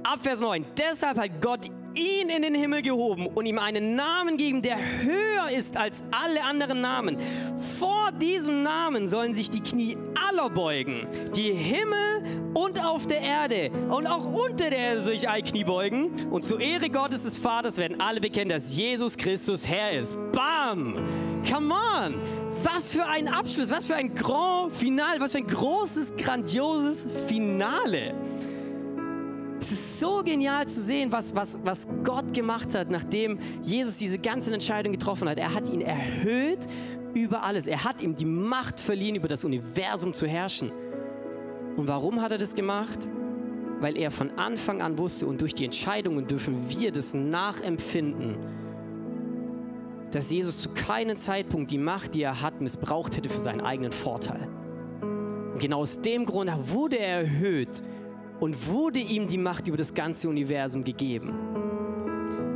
Ab Vers 9. Deshalb hat Gott ihn in den Himmel gehoben und ihm einen Namen geben, der höher ist als alle anderen Namen. Vor diesem Namen sollen sich die Knie aller beugen, die Himmel und auf der Erde und auch unter der Erde sich ein Knie beugen. Und zur Ehre Gottes des Vaters werden alle bekennen, dass Jesus Christus Herr ist. Bam! Come on! Was für ein Abschluss, was für ein Grand Finale, was für ein großes, grandioses Finale. Es ist so genial zu sehen, was, was, was Gott gemacht hat, nachdem Jesus diese ganzen Entscheidungen getroffen hat. Er hat ihn erhöht über alles. Er hat ihm die Macht verliehen, über das Universum zu herrschen. Und warum hat er das gemacht? Weil er von Anfang an wusste und durch die Entscheidungen dürfen wir das nachempfinden, dass Jesus zu keinem Zeitpunkt die Macht, die er hat, missbraucht hätte für seinen eigenen Vorteil. Und genau aus dem Grund wurde er erhöht und wurde ihm die Macht über das ganze Universum gegeben.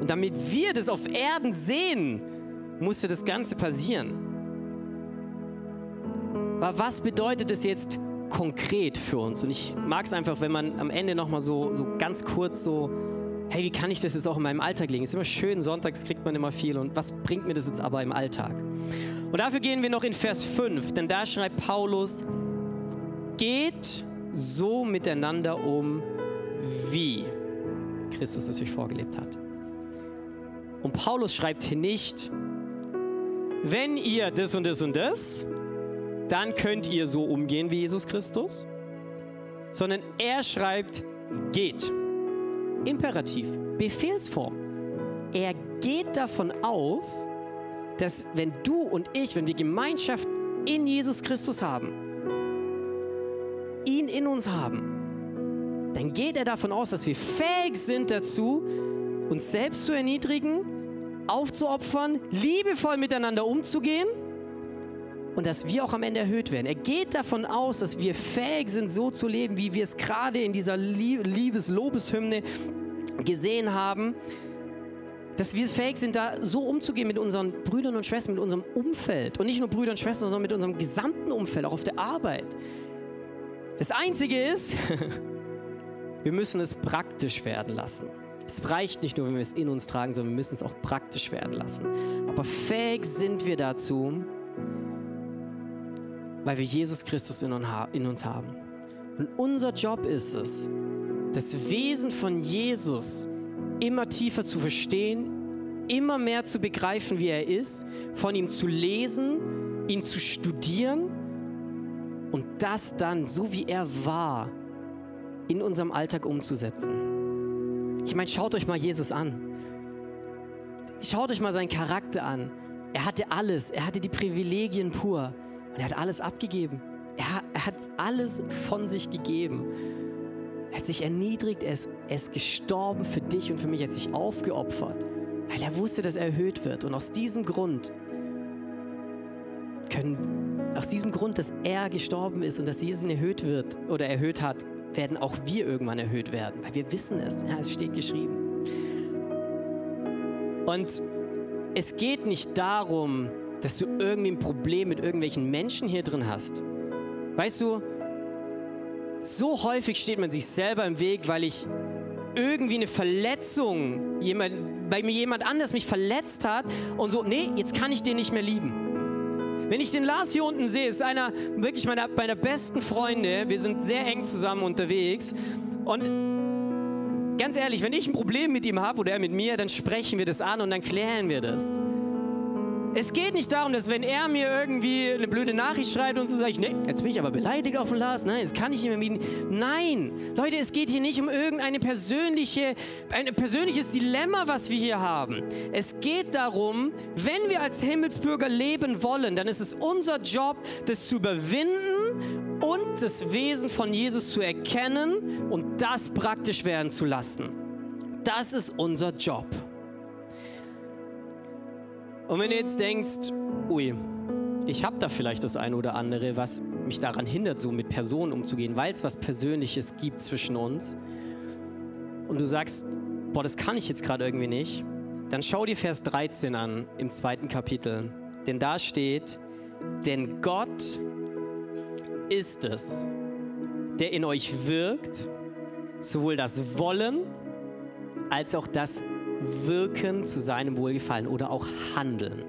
Und damit wir das auf Erden sehen, musste das Ganze passieren. Aber was bedeutet es jetzt konkret für uns? Und ich mag es einfach, wenn man am Ende nochmal so, so ganz kurz so, hey, wie kann ich das jetzt auch in meinem Alltag legen? Ist immer schön, sonntags kriegt man immer viel und was bringt mir das jetzt aber im Alltag? Und dafür gehen wir noch in Vers 5, denn da schreibt Paulus, geht so miteinander um, wie Christus es euch vorgelebt hat. Und Paulus schreibt hier nicht, wenn ihr das und das und das, dann könnt ihr so umgehen wie Jesus Christus, sondern er schreibt, geht. Imperativ, Befehlsform. Er geht davon aus, dass wenn du und ich, wenn wir Gemeinschaft in Jesus Christus haben, ihn in uns haben, dann geht er davon aus, dass wir fähig sind dazu, uns selbst zu erniedrigen, aufzuopfern, liebevoll miteinander umzugehen und dass wir auch am Ende erhöht werden. Er geht davon aus, dass wir fähig sind, so zu leben, wie wir es gerade in dieser Liebes-Lobeshymne gesehen haben, dass wir fähig sind, da so umzugehen mit unseren Brüdern und Schwestern, mit unserem Umfeld. Und nicht nur Brüdern und Schwestern, sondern mit unserem gesamten Umfeld, auch auf der Arbeit. Das Einzige ist, wir müssen es praktisch werden lassen. Es reicht nicht nur, wenn wir es in uns tragen, sondern wir müssen es auch praktisch werden lassen. Aber fähig sind wir dazu, weil wir Jesus Christus in uns haben. Und unser Job ist es, das Wesen von Jesus immer tiefer zu verstehen, immer mehr zu begreifen, wie er ist, von ihm zu lesen, ihn zu studieren und das dann, so wie er war, in unserem Alltag umzusetzen. Ich meine, schaut euch mal Jesus an. Schaut euch mal seinen Charakter an. Er hatte alles, er hatte die Privilegien pur und er hat alles abgegeben. Er, er hat alles von sich gegeben. Er hat sich erniedrigt, er ist, er ist gestorben für dich und für mich, er hat sich aufgeopfert, weil er wusste, dass er erhöht wird. Und aus diesem Grund können, aus diesem Grund, dass er gestorben ist und dass Jesus ihn erhöht wird oder erhöht hat, werden auch wir irgendwann erhöht werden, weil wir wissen es. Ja, es steht geschrieben. Und es geht nicht darum, dass du irgendwie ein Problem mit irgendwelchen Menschen hier drin hast. Weißt du, so häufig steht man sich selber im Weg, weil ich irgendwie eine Verletzung, jemand, weil mir jemand anders mich verletzt hat und so, nee, jetzt kann ich den nicht mehr lieben. Wenn ich den Lars hier unten sehe, ist einer wirklich meiner, meiner besten Freunde. Wir sind sehr eng zusammen unterwegs. Und ganz ehrlich, wenn ich ein Problem mit ihm habe oder er mit mir, dann sprechen wir das an und dann klären wir das. Es geht nicht darum, dass wenn er mir irgendwie eine blöde Nachricht schreibt und so sage ich, nee, jetzt bin ich aber beleidigt auf den Lars, nein, jetzt kann ich nicht mehr mieten. Nein, Leute, es geht hier nicht um irgendeine persönliche, persönliches Dilemma, was wir hier haben. Es geht darum, wenn wir als Himmelsbürger leben wollen, dann ist es unser Job, das zu überwinden und das Wesen von Jesus zu erkennen und das praktisch werden zu lassen. Das ist unser Job. Und wenn du jetzt denkst, ui, ich habe da vielleicht das eine oder andere, was mich daran hindert, so mit Personen umzugehen, weil es was Persönliches gibt zwischen uns, und du sagst, boah, das kann ich jetzt gerade irgendwie nicht, dann schau dir Vers 13 an im zweiten Kapitel. Denn da steht, denn Gott ist es, der in euch wirkt, sowohl das Wollen als auch das wirken zu seinem Wohlgefallen oder auch handeln.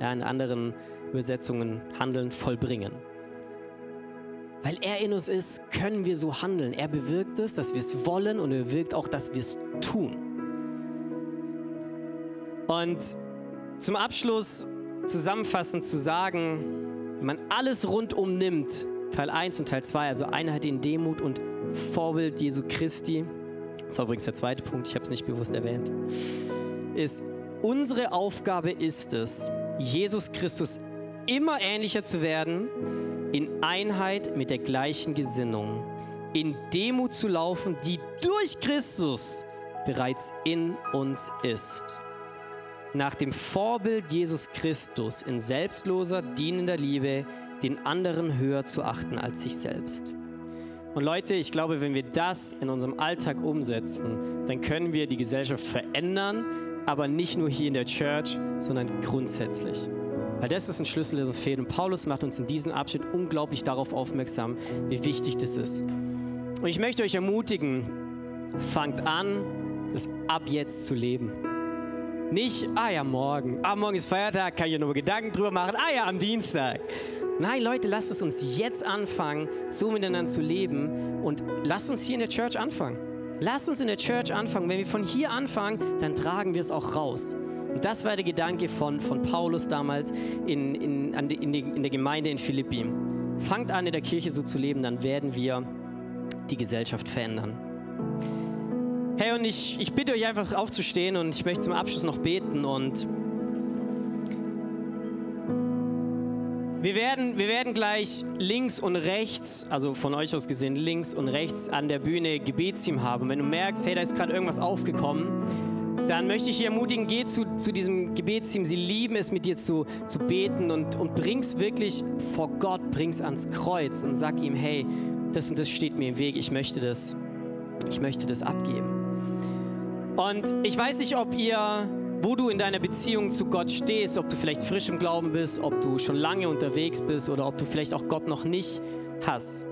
Ja, in anderen Übersetzungen handeln, vollbringen. Weil er in uns ist, können wir so handeln. Er bewirkt es, dass wir es wollen und er bewirkt auch, dass wir es tun. Und zum Abschluss zusammenfassend zu sagen, wenn man alles rundum nimmt, Teil 1 und Teil 2, also Einheit in Demut und Vorbild Jesu Christi, das war übrigens der zweite Punkt, ich habe es nicht bewusst erwähnt, ist, unsere Aufgabe ist es, Jesus Christus immer ähnlicher zu werden, in Einheit mit der gleichen Gesinnung, in Demut zu laufen, die durch Christus bereits in uns ist. Nach dem Vorbild Jesus Christus in selbstloser, dienender Liebe, den anderen höher zu achten als sich selbst. Und Leute, ich glaube, wenn wir das in unserem Alltag umsetzen, dann können wir die Gesellschaft verändern, aber nicht nur hier in der Church, sondern grundsätzlich. Weil das ist ein Schlüssel, der uns fehlt. Und Paulus macht uns in diesem Abschnitt unglaublich darauf aufmerksam, wie wichtig das ist. Und ich möchte euch ermutigen, fangt an, das ab jetzt zu leben. Nicht, ah ja, morgen, ah, morgen ist Feiertag, kann ich ja nur Gedanken drüber machen, ah ja, am Dienstag. Nein, Leute, lasst es uns jetzt anfangen, so miteinander zu leben und lasst uns hier in der Church anfangen. Lasst uns in der Church anfangen. Wenn wir von hier anfangen, dann tragen wir es auch raus. Und das war der Gedanke von, von Paulus damals in, in, in, die, in der Gemeinde in Philippi. Fangt an, in der Kirche so zu leben, dann werden wir die Gesellschaft verändern. Hey, und ich, ich bitte euch einfach aufzustehen und ich möchte zum Abschluss noch beten und Wir werden, wir werden gleich links und rechts, also von euch aus gesehen, links und rechts an der Bühne Gebetsteam haben. Wenn du merkst, hey, da ist gerade irgendwas aufgekommen, dann möchte ich dich ermutigen, geh zu, zu diesem Gebetsteam. Sie lieben es, mit dir zu, zu beten und, und bring's wirklich vor Gott, bring's ans Kreuz und sag ihm, hey, das und das steht mir im Weg, ich möchte das, ich möchte das abgeben. Und ich weiß nicht, ob ihr wo du in deiner Beziehung zu Gott stehst, ob du vielleicht frisch im Glauben bist, ob du schon lange unterwegs bist oder ob du vielleicht auch Gott noch nicht hast.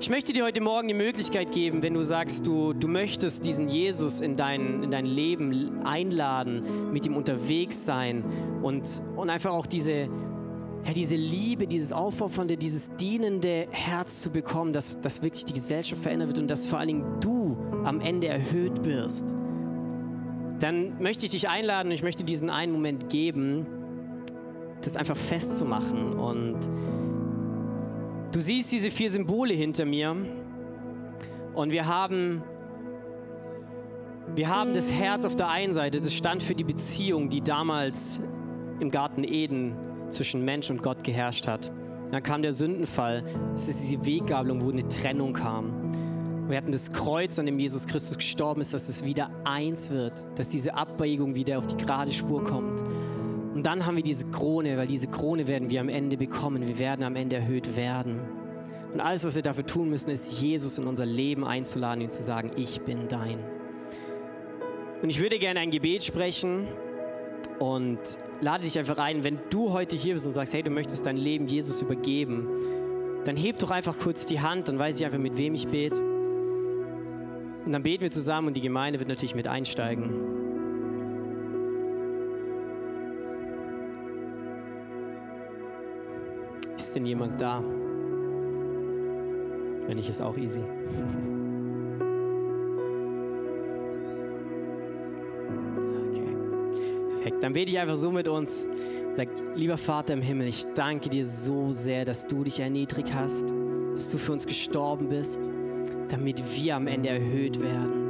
Ich möchte dir heute Morgen die Möglichkeit geben, wenn du sagst, du, du möchtest diesen Jesus in dein, in dein Leben einladen, mit ihm unterwegs sein und, und einfach auch diese, ja, diese Liebe, dieses Aufopfernde, dieses dienende Herz zu bekommen, dass, dass wirklich die Gesellschaft verändert wird und dass vor allen Dingen du am Ende erhöht wirst dann möchte ich dich einladen, ich möchte diesen einen Moment geben, das einfach festzumachen und Du siehst diese vier Symbole hinter mir und wir haben, wir haben das Herz auf der einen Seite, das stand für die Beziehung, die damals im Garten Eden zwischen Mensch und Gott geherrscht hat. Dann kam der Sündenfall, es ist diese Weggabelung, wo eine Trennung kam. Wir hatten das Kreuz, an dem Jesus Christus gestorben ist, dass es wieder eins wird, dass diese Abbiegung wieder auf die gerade Spur kommt. Und dann haben wir diese Krone, weil diese Krone werden wir am Ende bekommen. Wir werden am Ende erhöht werden. Und alles, was wir dafür tun müssen, ist, Jesus in unser Leben einzuladen und zu sagen, ich bin dein. Und ich würde gerne ein Gebet sprechen und lade dich einfach ein, wenn du heute hier bist und sagst, hey, du möchtest dein Leben Jesus übergeben, dann heb doch einfach kurz die Hand, dann weiß ich einfach, mit wem ich bete. Und dann beten wir zusammen und die Gemeinde wird natürlich mit einsteigen. Ist denn jemand da? Wenn nicht, ist auch easy. Okay. Perfekt. Dann bete ich einfach so mit uns. Sag, lieber Vater im Himmel, ich danke dir so sehr, dass du dich erniedrigt hast, dass du für uns gestorben bist, damit wir am Ende erhöht werden.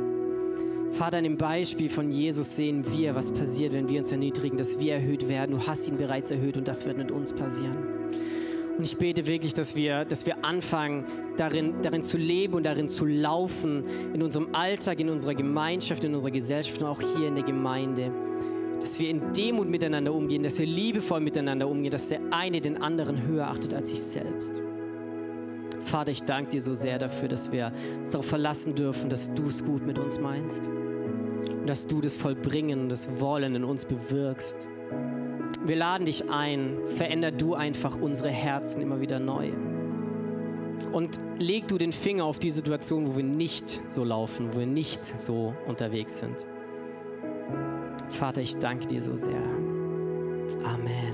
Vater, in dem Beispiel von Jesus sehen wir, was passiert, wenn wir uns erniedrigen, dass wir erhöht werden. Du hast ihn bereits erhöht und das wird mit uns passieren. Und ich bete wirklich, dass wir, dass wir anfangen, darin, darin zu leben und darin zu laufen, in unserem Alltag, in unserer Gemeinschaft, in unserer Gesellschaft und auch hier in der Gemeinde. Dass wir in Demut miteinander umgehen, dass wir liebevoll miteinander umgehen, dass der eine den anderen höher achtet als sich selbst. Vater, ich danke dir so sehr dafür, dass wir uns darauf verlassen dürfen, dass du es gut mit uns meinst und dass du das Vollbringen und das Wollen in uns bewirkst. Wir laden dich ein, veränder du einfach unsere Herzen immer wieder neu. Und leg du den Finger auf die Situation, wo wir nicht so laufen, wo wir nicht so unterwegs sind. Vater, ich danke dir so sehr. Amen.